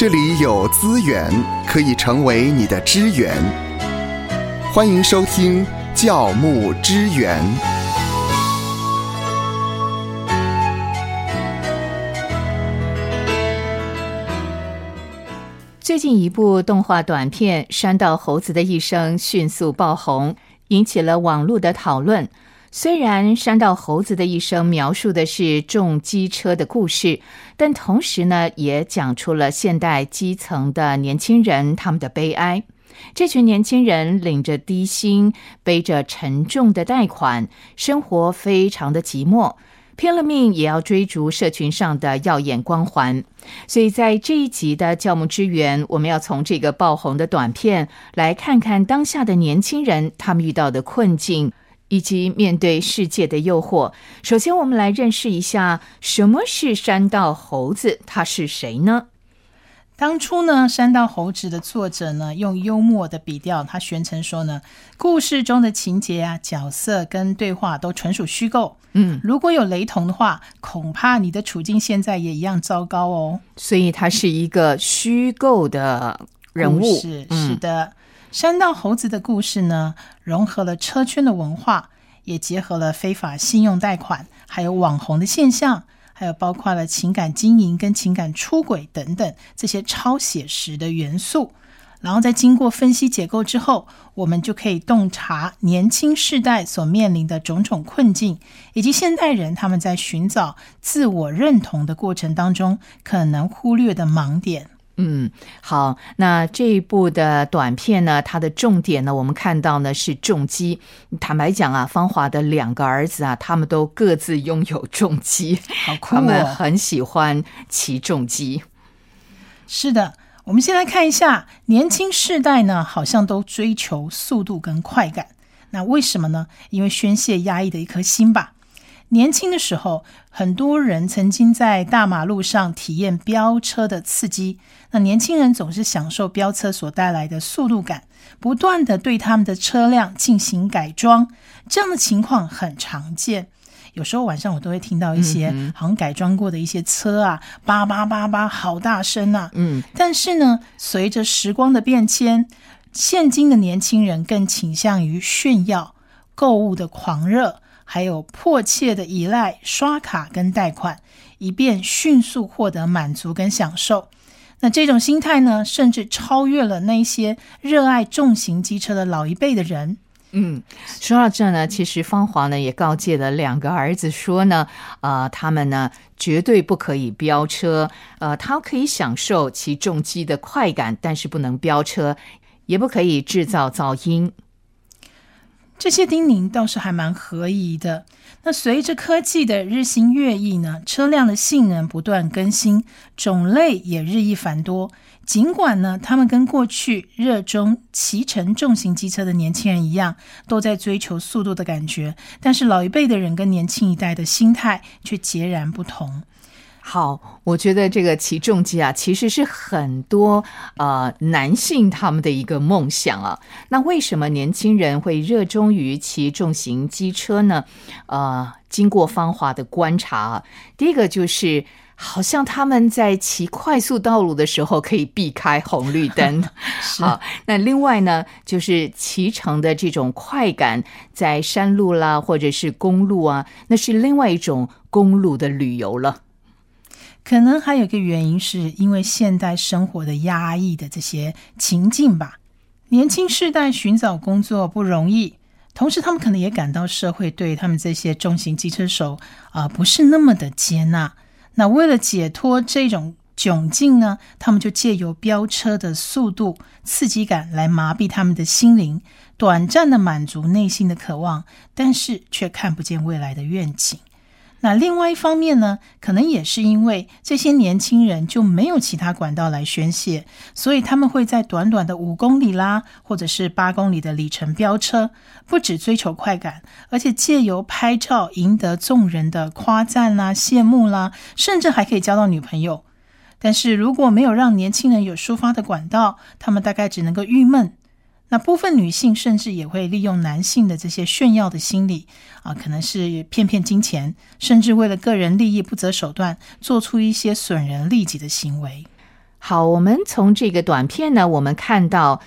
这里有资源可以成为你的支援。欢迎收听教牧支援。最近一部动画短片《山道猴子的一生》迅速爆红，引起了网络的讨论。虽然《山道猴子的一生》描述的是重机车的故事，但同时呢，也讲出了现代基层的年轻人他们的悲哀。这群年轻人领着低薪，背着沉重的贷款，生活非常的寂寞，拼了命也要追逐社群上的耀眼光环。所以在这一集的教牧支援，我们要从这个爆红的短片来看看当下的年轻人他们遇到的困境。以及面对世界的诱惑，首先我们来认识一下什么是山道猴子，他是谁呢？当初呢，山道猴子的作者呢，用幽默的笔调，他宣称说呢，故事中的情节啊、角色跟对话都纯属虚构。嗯，如果有雷同的话，恐怕你的处境现在也一样糟糕哦。所以，他是一个虚构的人物。是是的。山道猴子的故事呢，融合了车圈的文化，也结合了非法信用贷款，还有网红的现象，还有包括了情感经营跟情感出轨等等这些超写实的元素。然后在经过分析解构之后，我们就可以洞察年轻世代所面临的种种困境，以及现代人他们在寻找自我认同的过程当中可能忽略的盲点。嗯，好，那这一部的短片呢，它的重点呢，我们看到呢是重击。坦白讲啊，芳华的两个儿子啊，他们都各自拥有重机，好酷哦！他们很喜欢骑重机。是的，我们先来看一下年轻世代呢，好像都追求速度跟快感。那为什么呢？因为宣泄压抑的一颗心吧。年轻的时候，很多人曾经在大马路上体验飙车的刺激。那年轻人总是享受飙车所带来的速度感，不断的对他们的车辆进行改装。这样的情况很常见。有时候晚上我都会听到一些好像改装过的一些车啊，叭叭叭叭，好大声啊。嗯。但是呢，随着时光的变迁，现今的年轻人更倾向于炫耀、购物的狂热。还有迫切的依赖刷卡跟贷款，以便迅速获得满足跟享受。那这种心态呢，甚至超越了那些热爱重型机车的老一辈的人。嗯，说到这呢，其实芳华呢也告诫了两个儿子说呢，呃，他们呢绝对不可以飙车，呃，他可以享受骑重机的快感，但是不能飙车，也不可以制造噪音。这些叮咛倒是还蛮合宜的。那随着科技的日新月异呢，车辆的性能不断更新，种类也日益繁多。尽管呢，他们跟过去热衷骑乘重型机车的年轻人一样，都在追求速度的感觉，但是老一辈的人跟年轻一代的心态却截然不同。好，我觉得这个骑重机啊，其实是很多呃男性他们的一个梦想啊。那为什么年轻人会热衷于骑重型机车呢？呃，经过芳华的观察啊，第一个就是好像他们在骑快速道路的时候可以避开红绿灯。好，那另外呢，就是骑乘的这种快感，在山路啦或者是公路啊，那是另外一种公路的旅游了。可能还有一个原因，是因为现代生活的压抑的这些情境吧。年轻世代寻找工作不容易，同时他们可能也感到社会对他们这些重型机车手啊不是那么的接纳。那为了解脱这种窘境呢，他们就借由飙车的速度、刺激感来麻痹他们的心灵，短暂的满足内心的渴望，但是却看不见未来的愿景。那另外一方面呢，可能也是因为这些年轻人就没有其他管道来宣泄，所以他们会在短短的五公里啦，或者是八公里的里程飙车，不只追求快感，而且借由拍照赢得众人的夸赞啦、羡慕啦，甚至还可以交到女朋友。但是如果没有让年轻人有抒发的管道，他们大概只能够郁闷。那部分女性甚至也会利用男性的这些炫耀的心理啊，可能是骗骗金钱，甚至为了个人利益不择手段，做出一些损人利己的行为。好，我们从这个短片呢，我们看到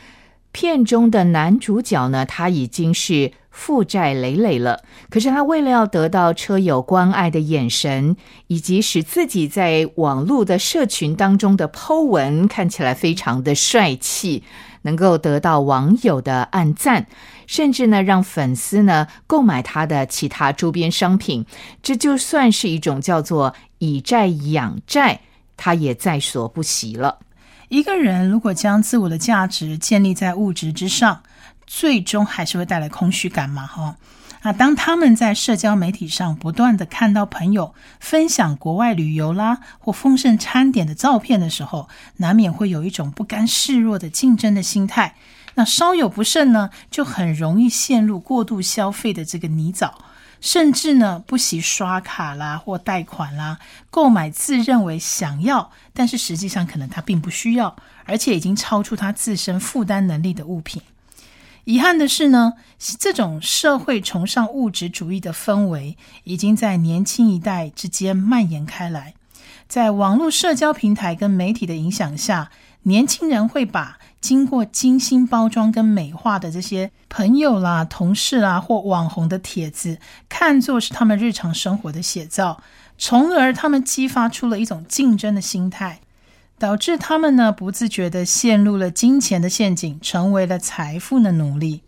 片中的男主角呢，他已经是负债累累了。可是他为了要得到车友关爱的眼神，以及使自己在网络的社群当中的 Po 文看起来非常的帅气，能够得到网友的暗赞，甚至呢让粉丝呢购买他的其他周边商品，这就算是一种叫做以债养债。他也在所不惜了。一个人如果将自我的价值建立在物质之上，最终还是会带来空虚感嘛？哈那！当他们在社交媒体上不断的看到朋友分享国外旅游啦或丰盛餐点的照片的时候，难免会有一种不甘示弱的竞争的心态。那稍有不慎呢，就很容易陷入过度消费的这个泥沼。甚至呢，不惜刷卡啦或贷款啦，购买自认为想要，但是实际上可能他并不需要，而且已经超出他自身负担能力的物品。遗憾的是呢，这种社会崇尚物质主义的氛围，已经在年轻一代之间蔓延开来。在网络社交平台跟媒体的影响下，年轻人会把。经过精心包装跟美化的这些朋友啦、同事啦或网红的帖子，看作是他们日常生活的写照，从而他们激发出了一种竞争的心态，导致他们呢不自觉的陷入了金钱的陷阱，成为了财富的奴隶。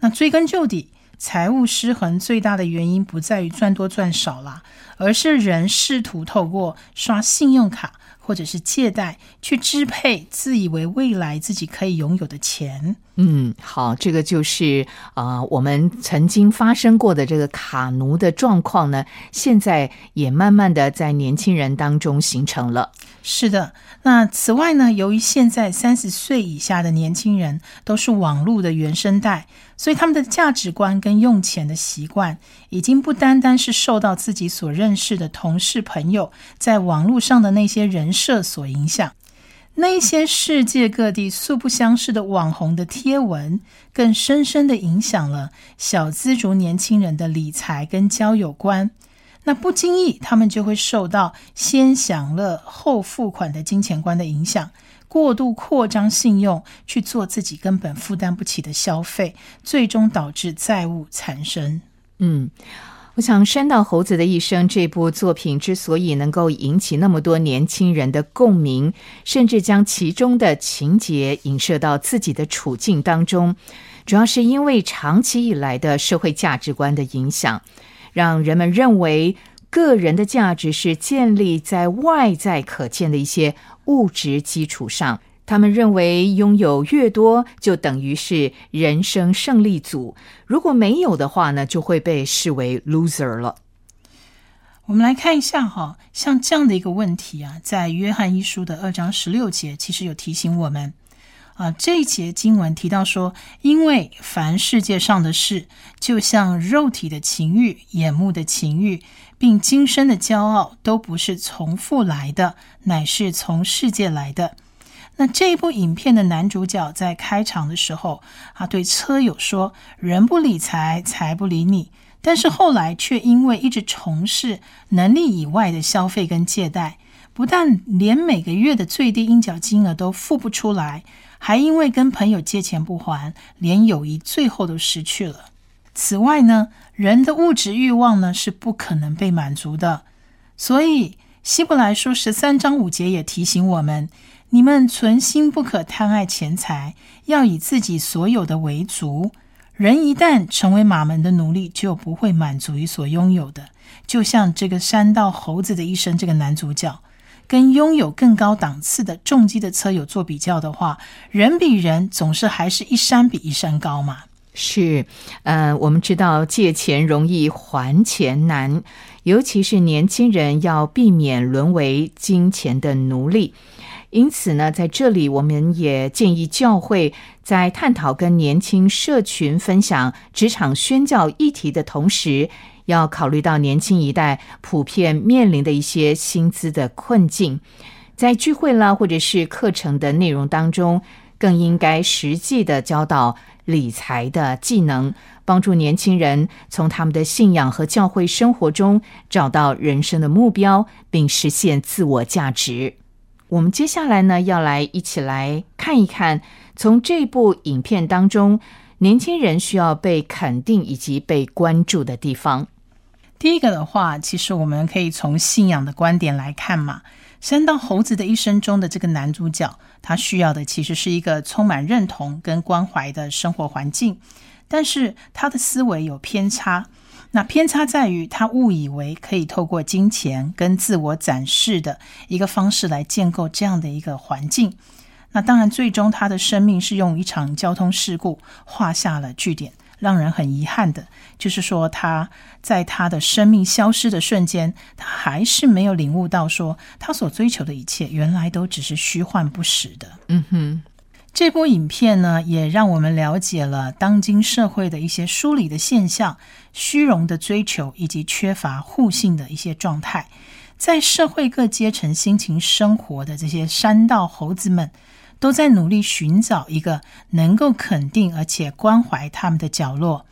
那追根究底，财务失衡最大的原因不在于赚多赚少啦，而是人试图透过刷信用卡。或者是借贷去支配自以为未来自己可以拥有的钱。嗯，好，这个就是啊，我们曾经发生过的这个卡奴的状况呢，现在也慢慢的在年轻人当中形成了。是的，那此外呢，由于现在三十岁以下的年轻人都是网络的原生代，所以他们的价值观跟用钱的习惯，已经不单单是受到自己所认识的同事朋友在网络上的那些人设所影响。那些世界各地素不相识的网红的贴文，更深深的影响了小资族年轻人的理财跟交友观。那不经意，他们就会受到先享乐后付款的金钱观的影响，过度扩张信用，去做自己根本负担不起的消费，最终导致债务缠身。嗯。我想，《山道猴子的一生》这部作品之所以能够引起那么多年轻人的共鸣，甚至将其中的情节影射到自己的处境当中，主要是因为长期以来的社会价值观的影响，让人们认为个人的价值是建立在外在可见的一些物质基础上。他们认为拥有越多，就等于是人生胜利组；如果没有的话呢，就会被视为 loser 了。我们来看一下哈，像这样的一个问题啊，在约翰一书的二章十六节，其实有提醒我们啊。这一节经文提到说，因为凡世界上的事，就像肉体的情欲、眼目的情欲，并今生的骄傲，都不是从父来的，乃是从世界来的。那这一部影片的男主角在开场的时候，他对车友说：“人不理财，财不理你。”但是后来却因为一直从事能力以外的消费跟借贷，不但连每个月的最低应缴金额都付不出来，还因为跟朋友借钱不还，连友谊最后都失去了。此外呢，人的物质欲望呢是不可能被满足的，所以希伯来书十三章五节也提醒我们。你们存心不可贪爱钱财，要以自己所有的为足。人一旦成为马门的奴隶，就不会满足于所拥有的。就像这个山道猴子的一生，这个男主角跟拥有更高档次的重机的车友做比较的话，人比人总是还是一山比一山高嘛。是，呃，我们知道借钱容易还钱难，尤其是年轻人要避免沦为金钱的奴隶。因此呢，在这里我们也建议教会，在探讨跟年轻社群分享职场宣教议题的同时，要考虑到年轻一代普遍面临的一些薪资的困境，在聚会啦或者是课程的内容当中，更应该实际的教导理财的技能，帮助年轻人从他们的信仰和教会生活中找到人生的目标，并实现自我价值。我们接下来呢，要来一起来看一看，从这部影片当中，年轻人需要被肯定以及被关注的地方。第一个的话，其实我们可以从信仰的观点来看嘛。山道猴子的一生中的这个男主角，他需要的其实是一个充满认同跟关怀的生活环境，但是他的思维有偏差。那偏差在于他误以为可以透过金钱跟自我展示的一个方式来建构这样的一个环境。那当然，最终他的生命是用一场交通事故画下了句点。让人很遗憾的，就是说他在他的生命消失的瞬间，他还是没有领悟到，说他所追求的一切原来都只是虚幻不实的。嗯哼，这部影片呢，也让我们了解了当今社会的一些疏离的现象、虚荣的追求以及缺乏互信的一些状态，在社会各阶层辛勤生活的这些山道猴子们。都在努力寻找一个能够肯定而且关怀他们的角落，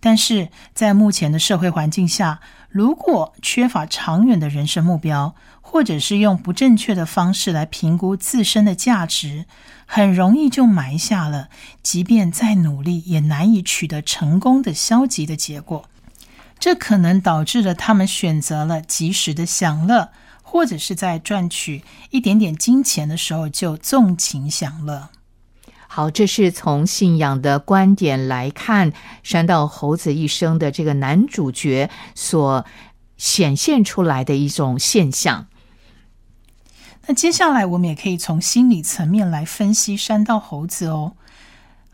但是在目前的社会环境下，如果缺乏长远的人生目标，或者是用不正确的方式来评估自身的价值，很容易就埋下了即便再努力也难以取得成功的消极的结果。这可能导致了他们选择了及时的享乐。或者是在赚取一点点金钱的时候就纵情享乐。好，这是从信仰的观点来看山道猴子一生的这个男主角所显现出来的一种现象。那接下来我们也可以从心理层面来分析山道猴子哦。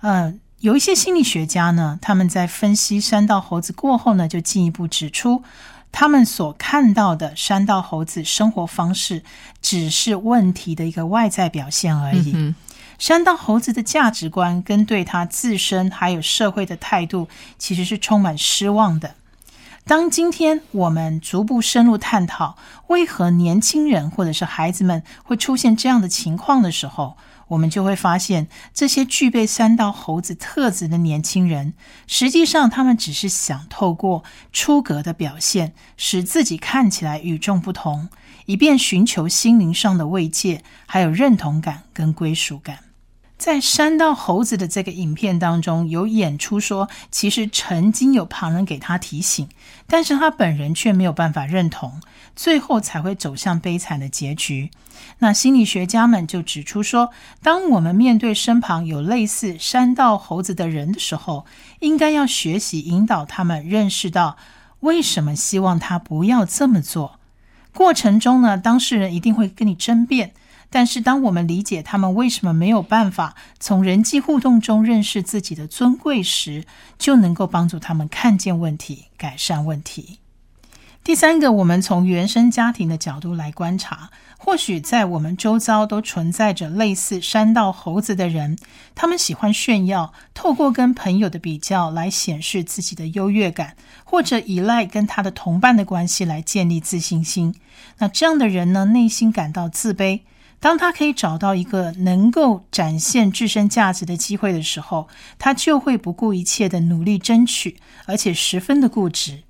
呃，有一些心理学家呢，他们在分析山道猴子过后呢，就进一步指出。他们所看到的山道猴子生活方式，只是问题的一个外在表现而已。山道猴子的价值观跟对他自身还有社会的态度，其实是充满失望的。当今天我们逐步深入探讨为何年轻人或者是孩子们会出现这样的情况的时候，我们就会发现，这些具备三道猴子特质的年轻人，实际上他们只是想透过出格的表现，使自己看起来与众不同，以便寻求心灵上的慰藉，还有认同感跟归属感。在山道猴子的这个影片当中，有演出说，其实曾经有旁人给他提醒，但是他本人却没有办法认同，最后才会走向悲惨的结局。那心理学家们就指出说，当我们面对身旁有类似山道猴子的人的时候，应该要学习引导他们认识到为什么希望他不要这么做。过程中呢，当事人一定会跟你争辩。但是，当我们理解他们为什么没有办法从人际互动中认识自己的尊贵时，就能够帮助他们看见问题、改善问题。第三个，我们从原生家庭的角度来观察，或许在我们周遭都存在着类似山道猴子的人，他们喜欢炫耀，透过跟朋友的比较来显示自己的优越感，或者依赖跟他的同伴的关系来建立自信心。那这样的人呢，内心感到自卑。当他可以找到一个能够展现自身价值的机会的时候，他就会不顾一切的努力争取，而且十分的固执。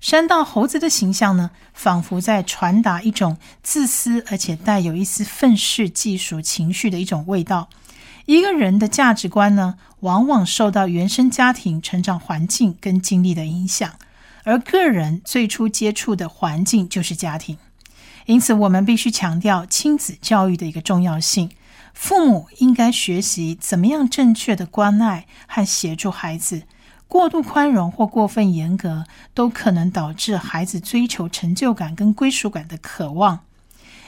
山道猴子的形象呢，仿佛在传达一种自私而且带有一丝愤世嫉俗情绪的一种味道。一个人的价值观呢，往往受到原生家庭成长环境跟经历的影响，而个人最初接触的环境就是家庭。因此，我们必须强调亲子教育的一个重要性。父母应该学习怎么样正确的关爱和协助孩子。过度宽容或过分严格，都可能导致孩子追求成就感跟归属感的渴望。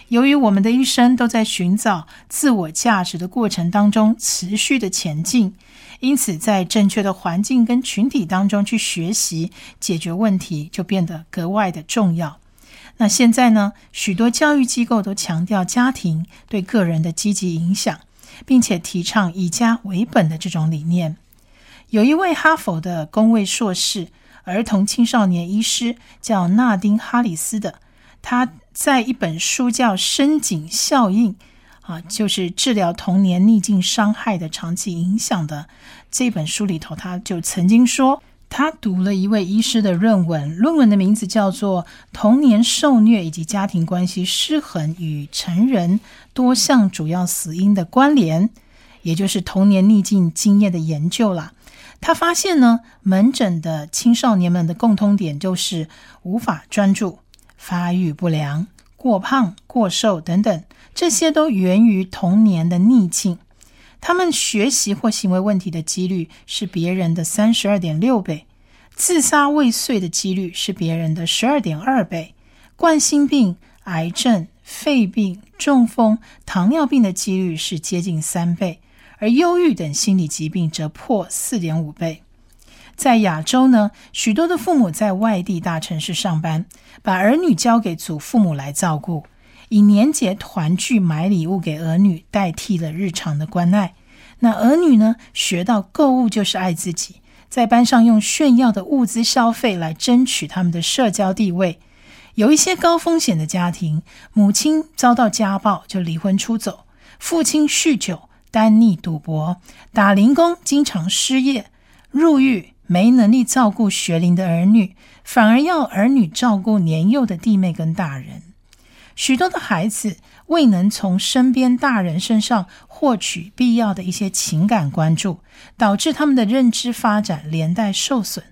由于我们的一生都在寻找自我价值的过程当中持续的前进，因此在正确的环境跟群体当中去学习解决问题，就变得格外的重要。那现在呢？许多教育机构都强调家庭对个人的积极影响，并且提倡以家为本的这种理念。有一位哈佛的公卫硕士、儿童青少年医师叫纳丁·哈里斯的，他在一本书叫《深井效应》啊，就是治疗童年逆境伤害的长期影响的这本书里头，他就曾经说。他读了一位医师的论文，论文的名字叫做《童年受虐以及家庭关系失衡与成人多项主要死因的关联》，也就是童年逆境经验的研究啦。他发现呢，门诊的青少年们的共通点就是无法专注、发育不良、过胖、过瘦等等，这些都源于童年的逆境。他们学习或行为问题的几率是别人的三十二点六倍，自杀未遂的几率是别人的十二点二倍，冠心病、癌症、肺病、中风、糖尿病的几率是接近三倍，而忧郁等心理疾病则破四点五倍。在亚洲呢，许多的父母在外地大城市上班，把儿女交给祖父母来照顾。以年节团聚买礼物给儿女代替了日常的关爱，那儿女呢学到购物就是爱自己，在班上用炫耀的物资消费来争取他们的社交地位。有一些高风险的家庭，母亲遭到家暴就离婚出走，父亲酗酒、单溺、赌博、打零工，经常失业、入狱，没能力照顾学龄的儿女，反而要儿女照顾年幼的弟妹跟大人。许多的孩子未能从身边大人身上获取必要的一些情感关注，导致他们的认知发展连带受损。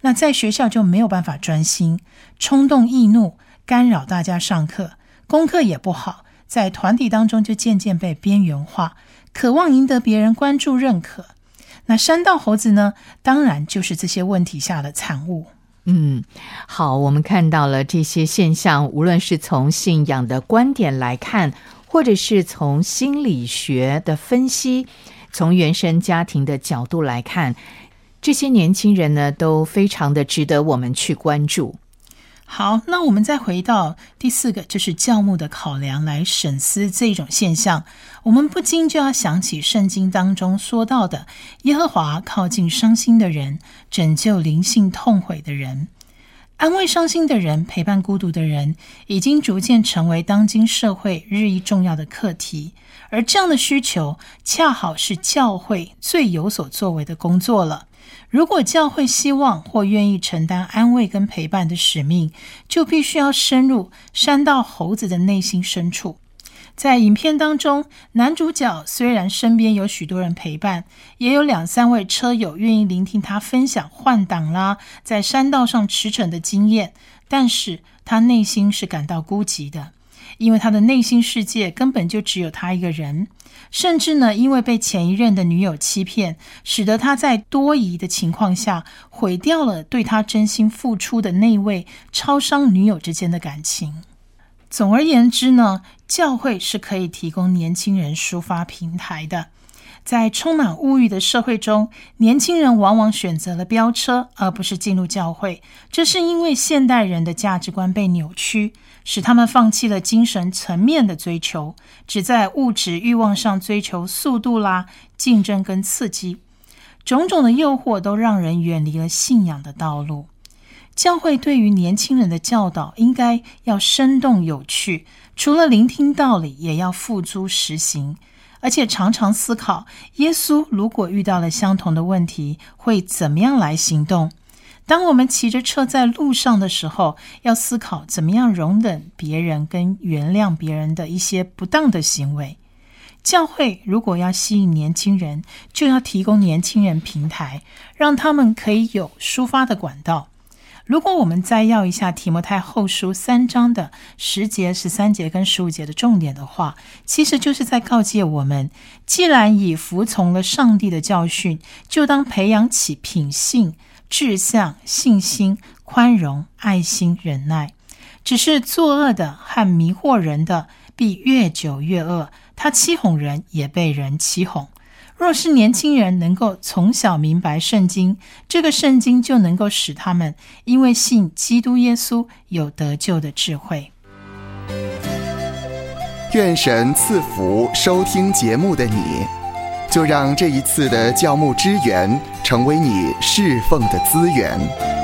那在学校就没有办法专心，冲动易怒，干扰大家上课，功课也不好，在团体当中就渐渐被边缘化，渴望赢得别人关注认可。那山道猴子呢？当然就是这些问题下的产物。嗯，好，我们看到了这些现象，无论是从信仰的观点来看，或者是从心理学的分析，从原生家庭的角度来看，这些年轻人呢，都非常的值得我们去关注。好，那我们再回到第四个，就是教牧的考量来审思这种现象。我们不禁就要想起圣经当中说到的：耶和华靠近伤心的人，拯救灵性痛悔的人，安慰伤心的人，陪伴孤独的人，已经逐渐成为当今社会日益重要的课题。而这样的需求，恰好是教会最有所作为的工作了。如果教会希望或愿意承担安慰跟陪伴的使命，就必须要深入山道猴子的内心深处。在影片当中，男主角虽然身边有许多人陪伴，也有两三位车友愿意聆听他分享换挡啦，在山道上驰骋的经验，但是他内心是感到孤寂的。因为他的内心世界根本就只有他一个人，甚至呢，因为被前一任的女友欺骗，使得他在多疑的情况下毁掉了对他真心付出的那位超商女友之间的感情。总而言之呢，教会是可以提供年轻人抒发平台的。在充满物欲的社会中，年轻人往往选择了飙车，而不是进入教会。这是因为现代人的价值观被扭曲。使他们放弃了精神层面的追求，只在物质欲望上追求速度啦、竞争跟刺激，种种的诱惑都让人远离了信仰的道路。教会对于年轻人的教导应该要生动有趣，除了聆听道理，也要付诸实行，而且常常思考：耶稣如果遇到了相同的问题，会怎么样来行动？当我们骑着车在路上的时候，要思考怎么样容忍别人跟原谅别人的一些不当的行为。教会如果要吸引年轻人，就要提供年轻人平台，让他们可以有抒发的管道。如果我们再要一下提摩太后书三章的十节、十三节跟十五节的重点的话，其实就是在告诫我们：既然已服从了上帝的教训，就当培养起品性。志向、信心、宽容、爱心、忍耐，只是作恶的和迷惑人的，必越久越恶。他欺哄人，也被人欺哄。若是年轻人能够从小明白圣经，这个圣经就能够使他们因为信基督耶稣有得救的智慧。愿神赐福收听节目的你。就让这一次的教牧支援成为你侍奉的资源。